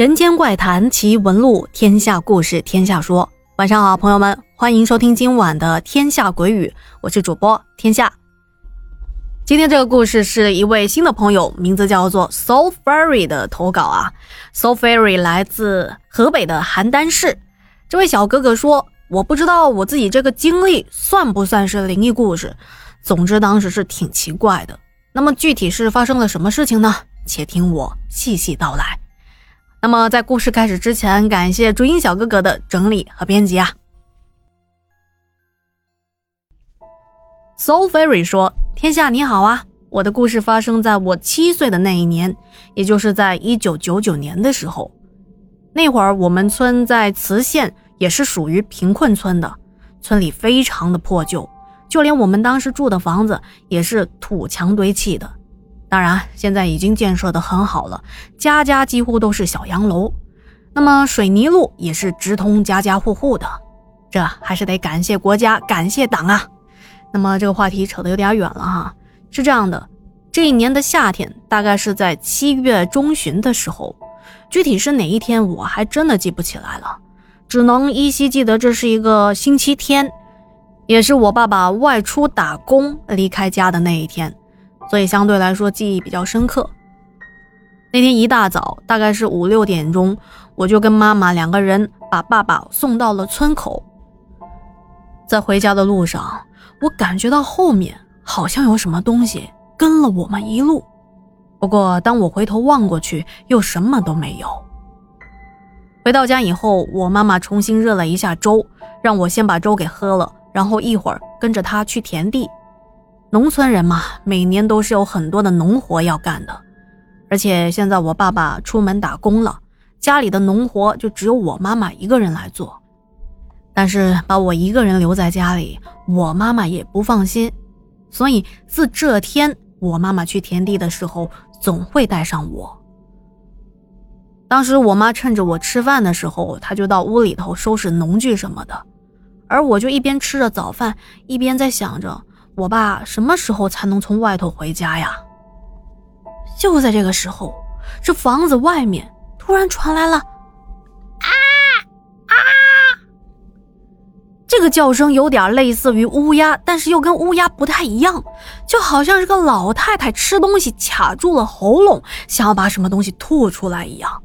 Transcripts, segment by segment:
人间怪谈奇闻录，天下故事天下说。晚上好，朋友们，欢迎收听今晚的《天下鬼语》，我是主播天下。今天这个故事是一位新的朋友，名字叫做 So Fairy 的投稿啊。So Fairy 来自河北的邯郸市。这位小哥哥说：“我不知道我自己这个经历算不算是灵异故事，总之当时是挺奇怪的。那么具体是发生了什么事情呢？且听我细细道来。”那么，在故事开始之前，感谢朱茵小哥哥的整理和编辑啊。So Fairy 说：“天下你好啊，我的故事发生在我七岁的那一年，也就是在一九九九年的时候。那会儿我们村在磁县，也是属于贫困村的，村里非常的破旧，就连我们当时住的房子也是土墙堆砌的。”当然，现在已经建设的很好了，家家几乎都是小洋楼。那么水泥路也是直通家家户户的，这还是得感谢国家，感谢党啊。那么这个话题扯得有点远了哈，是这样的，这一年的夏天大概是在七月中旬的时候，具体是哪一天我还真的记不起来了，只能依稀记得这是一个星期天，也是我爸爸外出打工离开家的那一天。所以相对来说记忆比较深刻。那天一大早，大概是五六点钟，我就跟妈妈两个人把爸爸送到了村口。在回家的路上，我感觉到后面好像有什么东西跟了我们一路。不过当我回头望过去，又什么都没有。回到家以后，我妈妈重新热了一下粥，让我先把粥给喝了，然后一会儿跟着她去田地。农村人嘛，每年都是有很多的农活要干的，而且现在我爸爸出门打工了，家里的农活就只有我妈妈一个人来做。但是把我一个人留在家里，我妈妈也不放心，所以自这天我妈妈去田地的时候，总会带上我。当时我妈趁着我吃饭的时候，她就到屋里头收拾农具什么的，而我就一边吃着早饭，一边在想着。我爸什么时候才能从外头回家呀？就在这个时候，这房子外面突然传来了“啊啊”这个叫声，有点类似于乌鸦，但是又跟乌鸦不太一样，就好像是个老太太吃东西卡住了喉咙，想要把什么东西吐出来一样。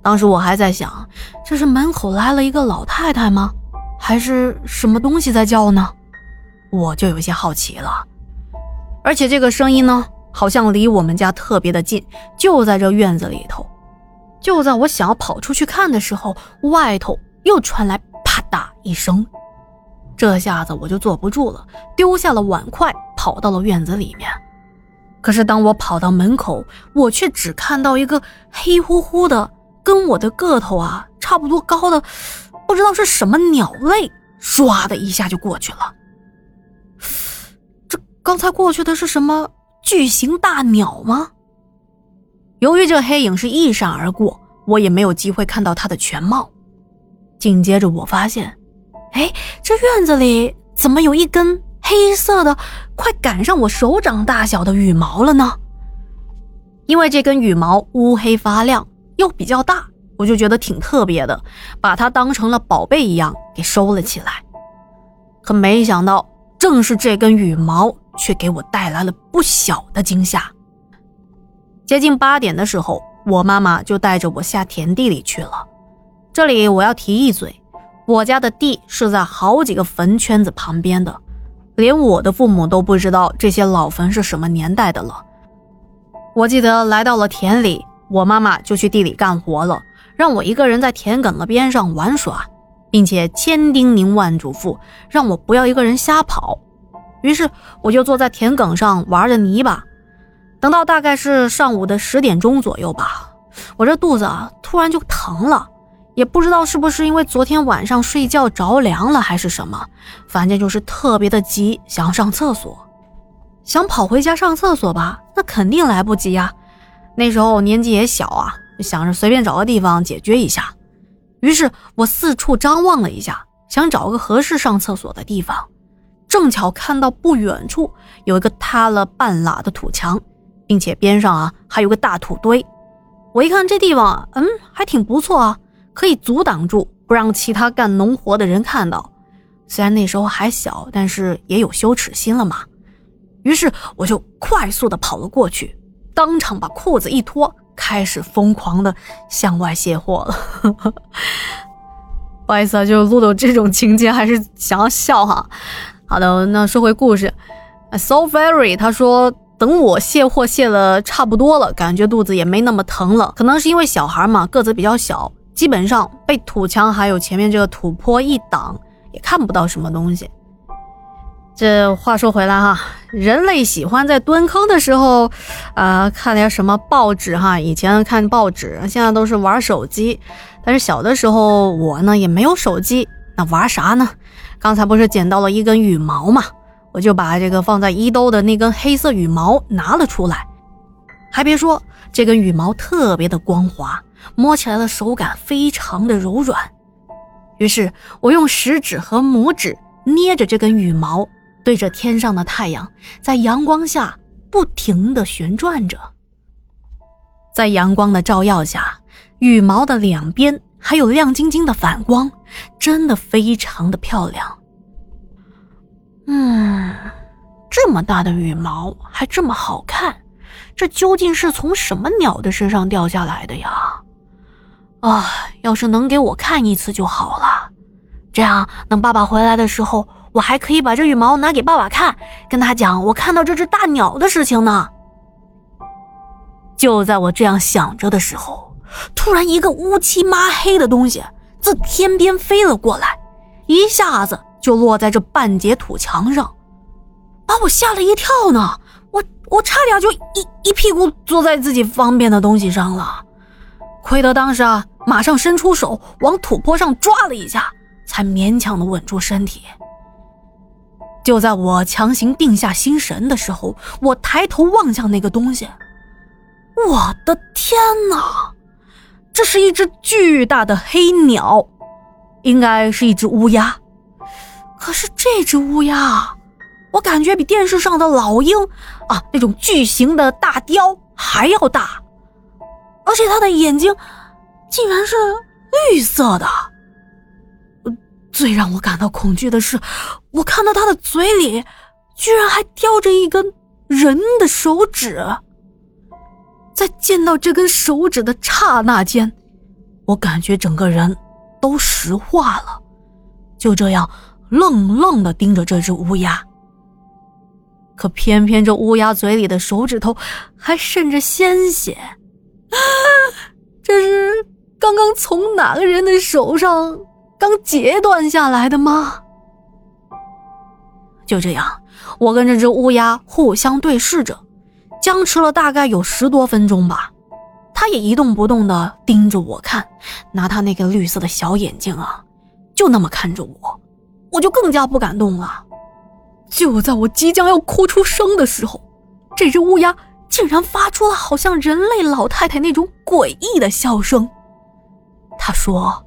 当时我还在想，这是门口来了一个老太太吗？还是什么东西在叫呢？我就有些好奇了，而且这个声音呢，好像离我们家特别的近，就在这院子里头。就在我想要跑出去看的时候，外头又传来啪嗒一声，这下子我就坐不住了，丢下了碗筷，跑到了院子里面。可是当我跑到门口，我却只看到一个黑乎乎的、跟我的个头啊差不多高的，不知道是什么鸟类，唰的一下就过去了。刚才过去的是什么巨型大鸟吗？由于这黑影是一闪而过，我也没有机会看到它的全貌。紧接着，我发现，哎，这院子里怎么有一根黑色的、快赶上我手掌大小的羽毛了呢？因为这根羽毛乌黑发亮，又比较大，我就觉得挺特别的，把它当成了宝贝一样给收了起来。可没想到，正是这根羽毛。却给我带来了不小的惊吓。接近八点的时候，我妈妈就带着我下田地里去了。这里我要提一嘴，我家的地是在好几个坟圈子旁边的，连我的父母都不知道这些老坟是什么年代的了。我记得来到了田里，我妈妈就去地里干活了，让我一个人在田埂的边上玩耍，并且千叮咛万嘱咐，让我不要一个人瞎跑。于是我就坐在田埂上玩着泥巴，等到大概是上午的十点钟左右吧，我这肚子啊突然就疼了，也不知道是不是因为昨天晚上睡觉着凉了还是什么，反正就是特别的急，想上厕所，想跑回家上厕所吧，那肯定来不及呀。那时候年纪也小啊，想着随便找个地方解决一下，于是我四处张望了一下，想找个合适上厕所的地方。正巧看到不远处有一个塌了半拉的土墙，并且边上啊还有个大土堆，我一看这地方，嗯，还挺不错啊，可以阻挡住，不让其他干农活的人看到。虽然那时候还小，但是也有羞耻心了嘛。于是我就快速的跑了过去，当场把裤子一脱，开始疯狂的向外卸货了。不好意思啊，就录到这种情节，还是想要笑哈。好的，那说回故事，So Very 他说，等我卸货卸了差不多了，感觉肚子也没那么疼了，可能是因为小孩嘛，个子比较小，基本上被土墙还有前面这个土坡一挡，也看不到什么东西。这话说回来哈，人类喜欢在蹲坑的时候，啊，看点什么报纸哈。以前看报纸，现在都是玩手机。但是小的时候我呢也没有手机，那玩啥呢？刚才不是捡到了一根羽毛吗，我就把这个放在衣兜的那根黑色羽毛拿了出来。还别说，这根羽毛特别的光滑，摸起来的手感非常的柔软。于是我用食指和拇指捏着这根羽毛，对着天上的太阳，在阳光下不停的旋转着。在阳光的照耀下，羽毛的两边。还有亮晶晶的反光，真的非常的漂亮。嗯，这么大的羽毛还这么好看，这究竟是从什么鸟的身上掉下来的呀？啊，要是能给我看一次就好了，这样等爸爸回来的时候，我还可以把这羽毛拿给爸爸看，跟他讲我看到这只大鸟的事情呢。就在我这样想着的时候。突然，一个乌漆抹黑的东西自天边飞了过来，一下子就落在这半截土墙上，把我吓了一跳呢。我我差点就一一屁股坐在自己方便的东西上了，亏得当时啊，马上伸出手往土坡上抓了一下，才勉强的稳住身体。就在我强行定下心神的时候，我抬头望向那个东西，我的天哪！这是一只巨大的黑鸟，应该是一只乌鸦。可是这只乌鸦，我感觉比电视上的老鹰啊那种巨型的大雕还要大，而且它的眼睛竟然是绿色的。最让我感到恐惧的是，我看到它的嘴里居然还叼着一根人的手指。在见到这根手指的刹那间，我感觉整个人都石化了，就这样愣愣的盯着这只乌鸦。可偏偏这乌鸦嘴里的手指头还渗着鲜血，这是刚刚从哪个人的手上刚截断下来的吗？就这样，我跟这只乌鸦互相对视着。僵持了大概有十多分钟吧，他也一动不动地盯着我看，拿他那个绿色的小眼睛啊，就那么看着我，我就更加不敢动了。就在我即将要哭出声的时候，这只乌鸦竟然发出了好像人类老太太那种诡异的笑声。他说：“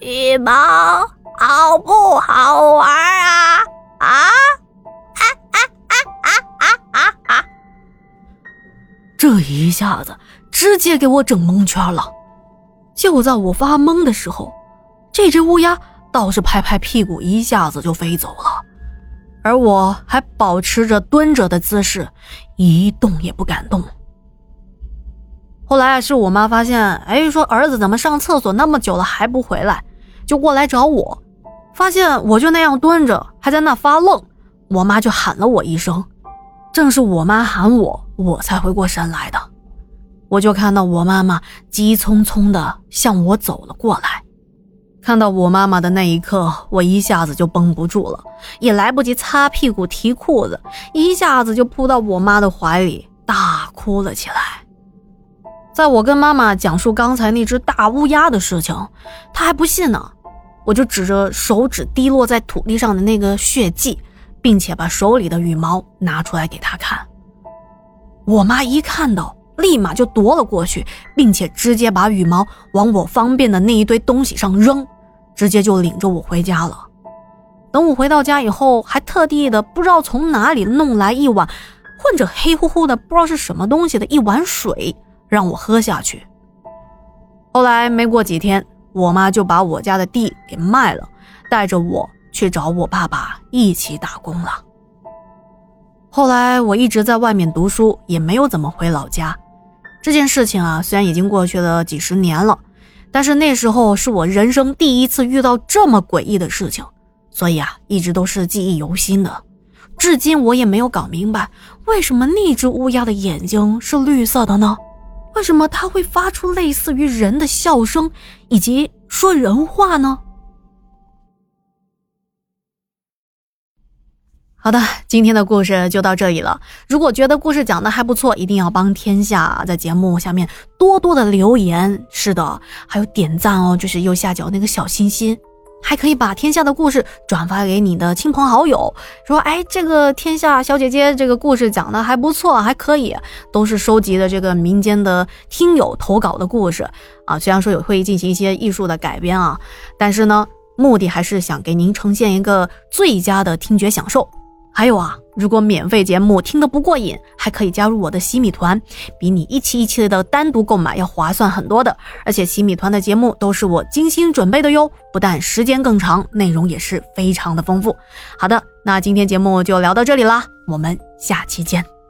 羽毛。”好不好玩啊啊啊啊啊啊啊啊！这一下子直接给我整蒙圈了。就在我发懵的时候，这只乌鸦倒是拍拍屁股，一下子就飞走了，而我还保持着蹲着的姿势，一动也不敢动。后来是我妈发现，哎，说儿子怎么上厕所那么久了还不回来，就过来找我。发现我就那样蹲着，还在那发愣，我妈就喊了我一声。正是我妈喊我，我才回过神来的。我就看到我妈妈急匆匆地向我走了过来。看到我妈妈的那一刻，我一下子就绷不住了，也来不及擦屁股提裤子，一下子就扑到我妈的怀里，大哭了起来。在我跟妈妈讲述刚才那只大乌鸦的事情，她还不信呢。我就指着手指滴落在土地上的那个血迹，并且把手里的羽毛拿出来给他看。我妈一看到，立马就夺了过去，并且直接把羽毛往我方便的那一堆东西上扔，直接就领着我回家了。等我回到家以后，还特地的不知道从哪里弄来一碗混着黑乎乎的不知道是什么东西的一碗水让我喝下去。后来没过几天，我妈就把我家的地给卖了，带着我去找我爸爸一起打工了。后来我一直在外面读书，也没有怎么回老家。这件事情啊，虽然已经过去了几十年了，但是那时候是我人生第一次遇到这么诡异的事情。所以啊，一直都是记忆犹新的，至今我也没有搞明白，为什么那只乌鸦的眼睛是绿色的呢？为什么它会发出类似于人的笑声，以及说人话呢？好的，今天的故事就到这里了。如果觉得故事讲的还不错，一定要帮天下在节目下面多多的留言，是的，还有点赞哦，就是右下角那个小心心。还可以把天下的故事转发给你的亲朋好友，说：“哎，这个天下小姐姐这个故事讲的还不错，还可以，都是收集的这个民间的听友投稿的故事啊。虽然说有会进行一些艺术的改编啊，但是呢，目的还是想给您呈现一个最佳的听觉享受。”还有啊，如果免费节目听得不过瘾，还可以加入我的洗米团，比你一期一期的单独购买要划算很多的。而且洗米团的节目都是我精心准备的哟，不但时间更长，内容也是非常的丰富。好的，那今天节目就聊到这里啦，我们下期见。